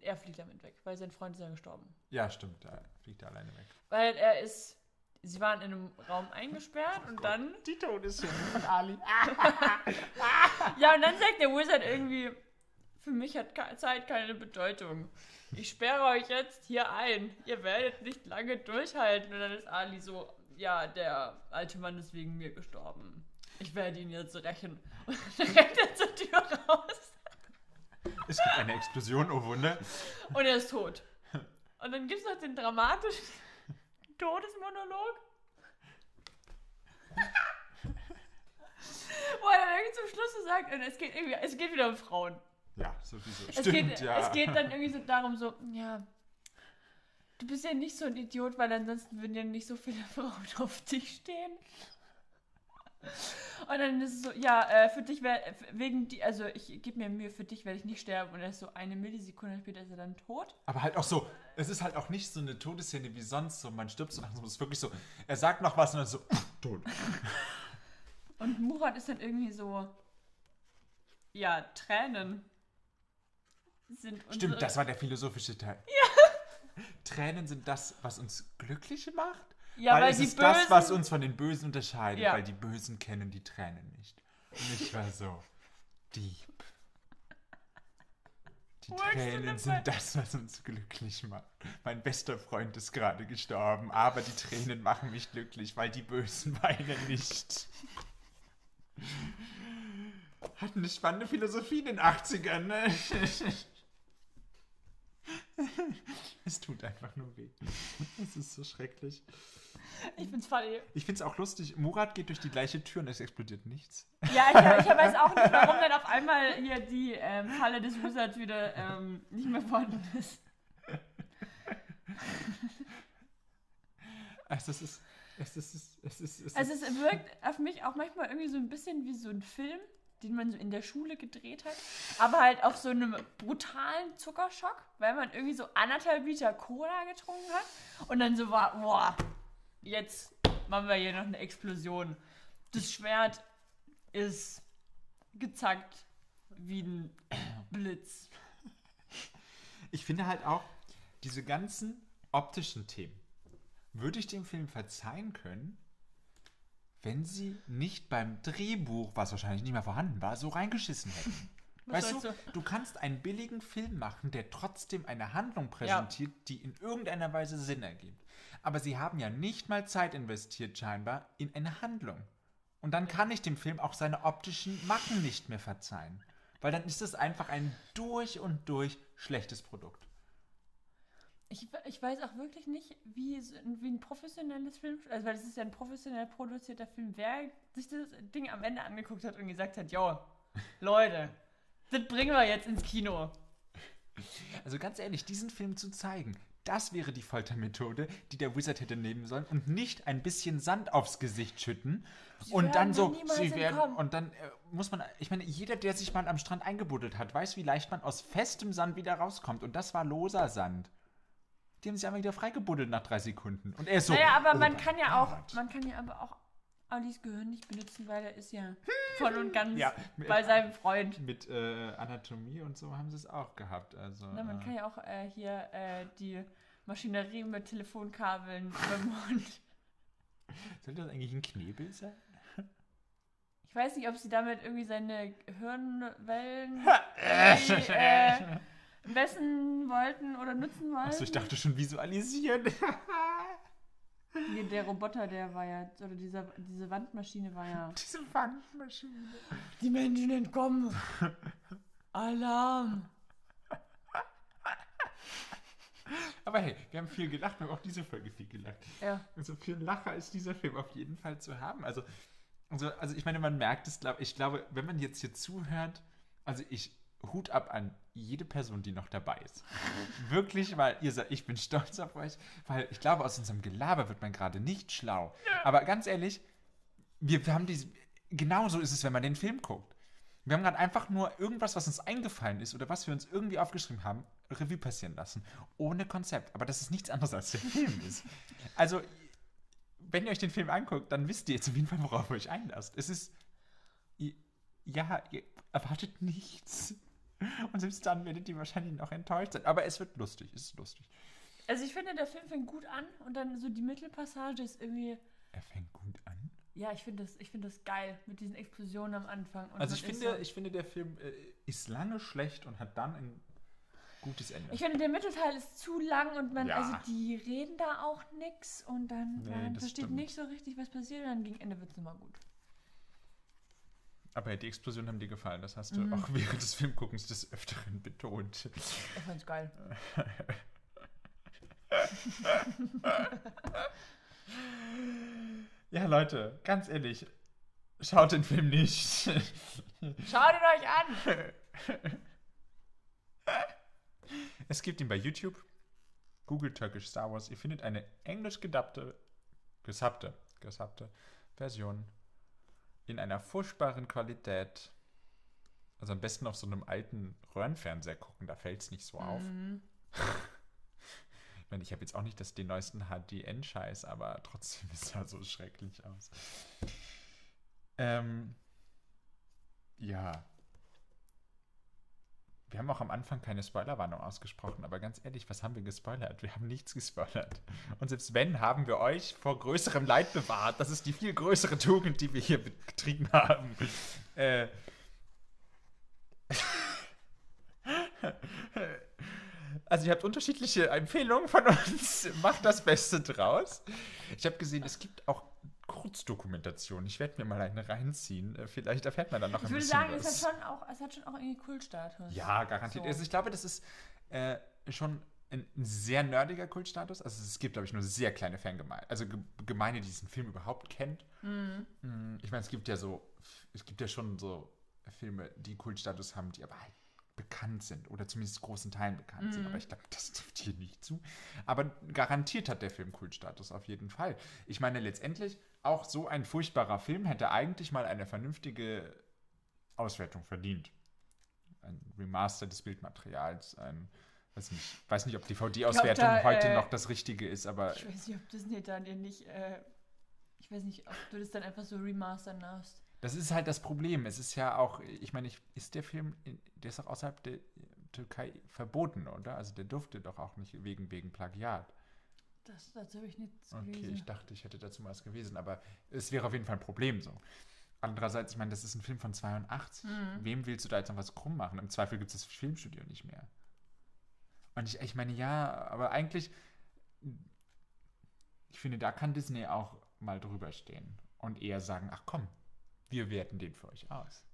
Er fliegt damit weg, weil sein Freund ist ja gestorben.
Ja, stimmt, da fliegt er alleine weg.
Weil er ist, sie waren in einem Raum eingesperrt und dann,
Die Todesszene von Ali.
ja, und dann sagt der Wizard irgendwie, für mich hat Zeit keine Bedeutung. Ich sperre euch jetzt hier ein. Ihr werdet nicht lange durchhalten. Und dann ist Ali so, ja, der alte Mann ist wegen mir gestorben. Ich werde ihn jetzt rächen. Und dann rennt er zur Tür raus.
Es gibt eine Explosion, oh Wunder.
Und er ist tot. Und dann gibt es noch den dramatischen Todesmonolog. Wo er dann irgendwie zum Schluss so sagt, es geht irgendwie, es geht wieder um Frauen.
Ja, sowieso.
Es,
Stimmt,
geht,
ja.
es geht dann irgendwie so darum, so, ja, du bist ja nicht so ein Idiot, weil ansonsten würden ja nicht so viele Frauen auf dich stehen. Und dann ist es so, ja, äh, für dich wäre, wegen die, also ich gebe mir Mühe, für dich werde ich nicht sterben. Und er ist so eine Millisekunde später ist er dann tot.
Aber halt auch so, es ist halt auch nicht so eine Todesszene wie sonst, so man stirbt so langsam, es ist wirklich so, er sagt noch was und dann so, tot.
Und Murat ist dann irgendwie so, ja, Tränen sind unsere,
Stimmt, das war der philosophische Teil. Ja. Tränen sind das, was uns glücklich macht.
Ja, weil
es
die
ist das, was
Bösen-
uns von den Bösen unterscheidet,
Ja.
weil die Bösen kennen die Tränen nicht. Und ich war so, deep. Die Tränen sind das, was uns glücklich macht. Mein bester Freund ist gerade gestorben, aber die Tränen machen mich glücklich, weil die Bösen weinen nicht. Hat eine spannende Philosophie in den 80ern, ne? Es tut einfach nur weh. Es ist so schrecklich.
Ich find's funny.
Ich finde es auch lustig, Murat geht durch die gleiche Tür und es explodiert nichts.
Ja, ich, ich weiß auch nicht, warum dann auf einmal hier die ähm, Falle des Wizards wieder ähm, nicht mehr vorhanden ist.
Also es ist, es ist, es ist, es ist,
Also es wirkt auf mich auch manchmal irgendwie so ein bisschen wie so ein Film, den man so in der Schule gedreht hat, aber halt auf so einem brutalen Zuckerschock, weil man irgendwie so anderthalb Liter Cola getrunken hat und dann so war, boah, jetzt machen wir hier noch eine Explosion. Das Schwert ist gezackt wie ein Blitz.
ich finde halt auch, diese ganzen optischen Themen würde ich dem Film verzeihen können, wenn sie nicht beim Drehbuch, was wahrscheinlich nicht mehr vorhanden war, so reingeschissen hätten.
Was
Weißt du,
sollst
du kannst einen billigen Film machen, der trotzdem eine Handlung präsentiert, die in irgendeiner Weise Sinn ergibt. Aber sie haben ja nicht mal Zeit investiert, scheinbar, in eine Handlung. Und dann kann ich dem Film auch seine optischen Macken nicht mehr verzeihen. Weil dann ist es einfach ein durch und durch schlechtes Produkt.
Ich, ich weiß auch wirklich nicht, wie, wie ein professionelles Film, also weil es ist ja ein professionell produzierter Film, wer sich das Ding am Ende angeguckt hat und gesagt hat, jo, Leute, das bringen wir jetzt ins Kino.
Also ganz ehrlich, diesen Film zu zeigen, das wäre die Foltermethode, die der Wizard hätte nehmen sollen und nicht ein bisschen Sand aufs Gesicht schütten und dann
da
so, sie werden,
entkommen.
und dann äh, muss man, ich meine, jeder, der sich mal am Strand eingebuddelt hat, weiß, wie leicht man aus festem Sand wieder rauskommt und das war loser Sand. Die haben sich einfach wieder freigebuddelt nach drei Sekunden. Und er ist so.
naja, aber
oh
man kann ja auch,
Gott.
man kann ja aber auch Alis Gehirn nicht benutzen, weil er ist ja voll und ganz
Ja,
bei seinem Freund.
Mit äh, Anatomie und so haben sie es auch gehabt. Also,
Na, man
äh,
kann ja auch äh, hier äh, die Maschinerie mit Telefonkabeln über Mund.
soll das eigentlich ein Knebel sein?
Ich weiß nicht, ob sie damit irgendwie seine Hirnwellen äh, messen wollten oder nutzen wollten.
Achso, ich dachte schon visualisieren.
Nee, der Roboter, der war ja, oder dieser, diese Wandmaschine war ja.
Diese Wandmaschine.
Die Menschen entkommen. Alarm.
Aber hey, wir haben viel gelacht, wir haben auch diese Folge viel gelacht.
Ja.
Also für Lacher ist dieser Film auf jeden Fall zu haben. Also, also, also ich meine, man merkt es, glaub, ich glaube, wenn man jetzt hier zuhört, also ich Hut ab an jede Person, die noch dabei ist. Wirklich, weil ihr seid, ich bin stolz auf euch, weil ich glaube, aus unserem Gelaber wird man gerade nicht schlau. Aber ganz ehrlich, wir, wir haben diese, genauso ist es, wenn man den Film guckt. Wir haben gerade einfach nur irgendwas, was uns eingefallen ist oder was wir uns irgendwie aufgeschrieben haben, Revue passieren lassen. Ohne Konzept. Aber das ist nichts anderes als der Film ist. Also, wenn ihr euch den Film anguckt, dann wisst ihr jetzt auf jeden Fall, worauf ihr euch einlasst. Es ist. Ja, ihr erwartet nichts. Und selbst dann werdet ihr wahrscheinlich noch enttäuscht sein. Aber es wird lustig. Es ist lustig.
Also ich finde, der Film fängt gut an und dann so die Mittelpassage ist irgendwie.
Er fängt gut an.
Ja, ich finde das, ich finde das geil mit diesen Explosionen am Anfang. Und
Also, ich finde,
so-
ich finde, der Film äh, ist lange schlecht und hat dann ein gutes Ende.
Ich finde, der Mittelteil ist zu lang und man,
Ja.
also die reden da auch nix und dann
Nee,
man versteht
stimmt.
nicht so richtig, was passiert und dann gegen Ende wird es nochmal gut.
Aber die Explosionen haben dir gefallen. Das hast du
Mhm.
auch während des Filmguckens des Öfteren betont.
Ich fand's geil.
Ja, Leute, ganz ehrlich, schaut den Film nicht.
Schaut ihn euch an!
Es gibt ihn bei YouTube. Google Turkish Star Wars. Ihr findet eine englisch gedappte, gesappte, gesappte Version in einer furchtbaren Qualität. Also am besten auf so einem alten Röhrenfernseher gucken, da fällt es nicht so auf.
Mhm.
Ich meine, ich habe jetzt auch nicht das, den neuesten HDN-Scheiß, aber trotzdem ist er so schrecklich aus. Ähm, ja. Wir haben auch am Anfang keine Spoilerwarnung ausgesprochen, aber ganz ehrlich, was haben wir gespoilert? Wir haben nichts gespoilert. Und selbst wenn, haben wir euch vor größerem Leid bewahrt. Das ist die viel größere Tugend, die wir hier betrieben haben. Äh. Also ihr habt unterschiedliche Empfehlungen von uns. Macht das Beste draus. Ich habe gesehen, es gibt auch Kurzdokumentationen. Ich werde mir mal eine reinziehen. Äh, Vielleicht erfährt man dann noch
Ich
ein
würde
bisschen
sagen,
was.
es hat schon auch, es hat schon auch irgendwie Kultstatus.
Ja, garantiert.
So.
Also ich glaube, das ist äh, schon ein sehr nerdiger Kultstatus. Also es gibt, glaube ich, nur sehr kleine Fangemeinde. Also Ge Gemeinde, die diesen Film überhaupt kennt.
Mhm.
Mm, Ich meine, es gibt ja so, es gibt ja schon so Filme, die Kultstatus haben, die aber halt bekannt sind oder zumindest großen Teilen bekannt sind. Aber ich glaube, das trifft hier nicht zu. Aber garantiert hat der Film Kultstatus auf jeden Fall. Ich meine, letztendlich auch so ein furchtbarer Film hätte eigentlich mal eine vernünftige Auswertung verdient. Ein Remaster des Bildmaterials, ein weiß nicht, weiß nicht, ob DVD-Auswertung
da,
heute
äh,
noch das Richtige ist, aber
Ich weiß nicht, ob Disney dann dir nicht, äh, ich weiß nicht, ob du das dann einfach so remastern darfst.
Das ist halt das Problem. Es ist ja auch, ich meine, ich, ist der Film, der ist auch außerhalb der Türkei verboten, oder? Also der durfte doch auch nicht wegen, wegen Plagiat.
Das, dazu habe ich nichts
Okay,
gelesen.
ich dachte, ich hätte dazu mal was gewesen, aber es wäre auf jeden Fall ein Problem so. andererseits, ich meine, das ist ein Film von 82. Wem willst du da jetzt noch was krumm machen? Im Zweifel gibt es das Filmstudio nicht mehr. Und ich, ich meine, ja, aber eigentlich, ich finde, da kann Disney auch mal drüber stehen und eher sagen, ach komm, wir werten den für euch aus.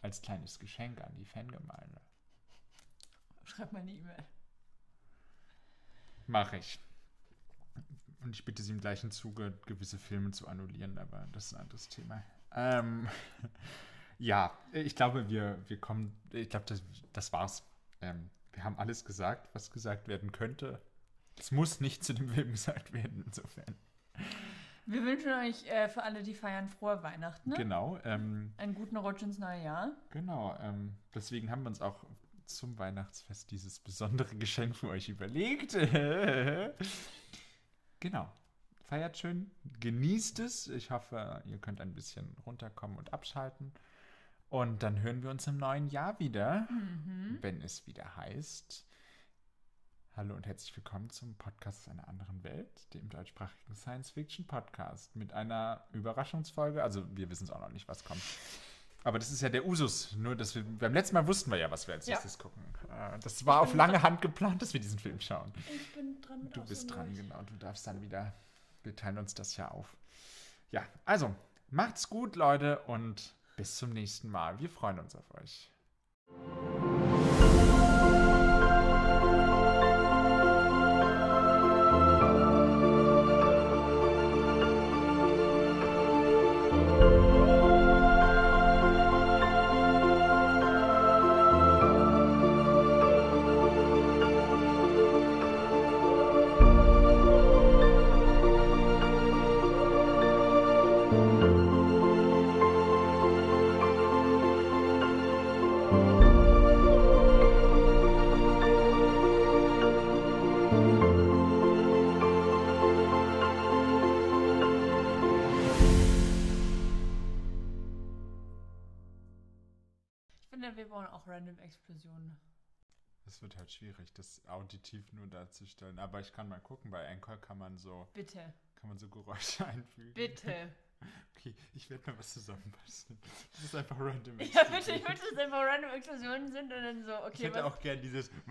Als kleines Geschenk an die Fangemeinde.
Schreib mal eine E-Mail.
Mache ich. Und ich bitte Sie im gleichen Zuge, gewisse Filme zu annullieren, aber das ist ein anderes Thema. Ähm, ja, ich glaube, wir, wir kommen, ich glaube, das, das war's. Ähm, wir haben alles gesagt, was gesagt werden könnte. Es muss nicht zu dem Film gesagt werden, insofern.
Wir wünschen euch äh, für alle, die feiern, frohe Weihnachten. Ne?
Genau, ähm,
Einen guten Rutsch ins neue Jahr.
genau. Ähm, deswegen haben wir uns auch zum Weihnachtsfest dieses besondere Geschenk für euch überlegt. genau. Feiert schön, genießt es. Ich hoffe, ihr könnt ein bisschen runterkommen und abschalten. Und dann hören wir uns im neuen Jahr wieder, wenn es wieder heißt. Hallo und herzlich willkommen zum Podcast aus einer anderen Welt, dem deutschsprachigen Science-Fiction-Podcast mit einer Überraschungsfolge. Also wir wissen es auch noch nicht, was kommt. Aber das ist ja der Usus. Nur, dass wir beim letzten Mal wussten wir ja, was wir als
Ja.
nächstes gucken. Äh, Das war auf lange Hand geplant, dass wir diesen Film schauen.
Ich bin dran mit
Du bist dran, genau. Du darfst dann wieder. Wir teilen uns das ja auf. Ja, also macht's gut, Leute, und bis zum nächsten Mal. Wir freuen uns auf euch.
Random Explosionen.
Es wird halt schwierig, das auditiv nur darzustellen. Aber ich kann mal gucken, bei Anchor kann man so,
Bitte.
kann man so Geräusche einfügen.
Bitte.
Okay, ich werde mal was zusammenbasteln. Das ist einfach random.
Ja, bitte. Ich möchte, dass es einfach random Explosionen sind und dann so,
Ich
okay,
hätte
was,
auch gern dieses.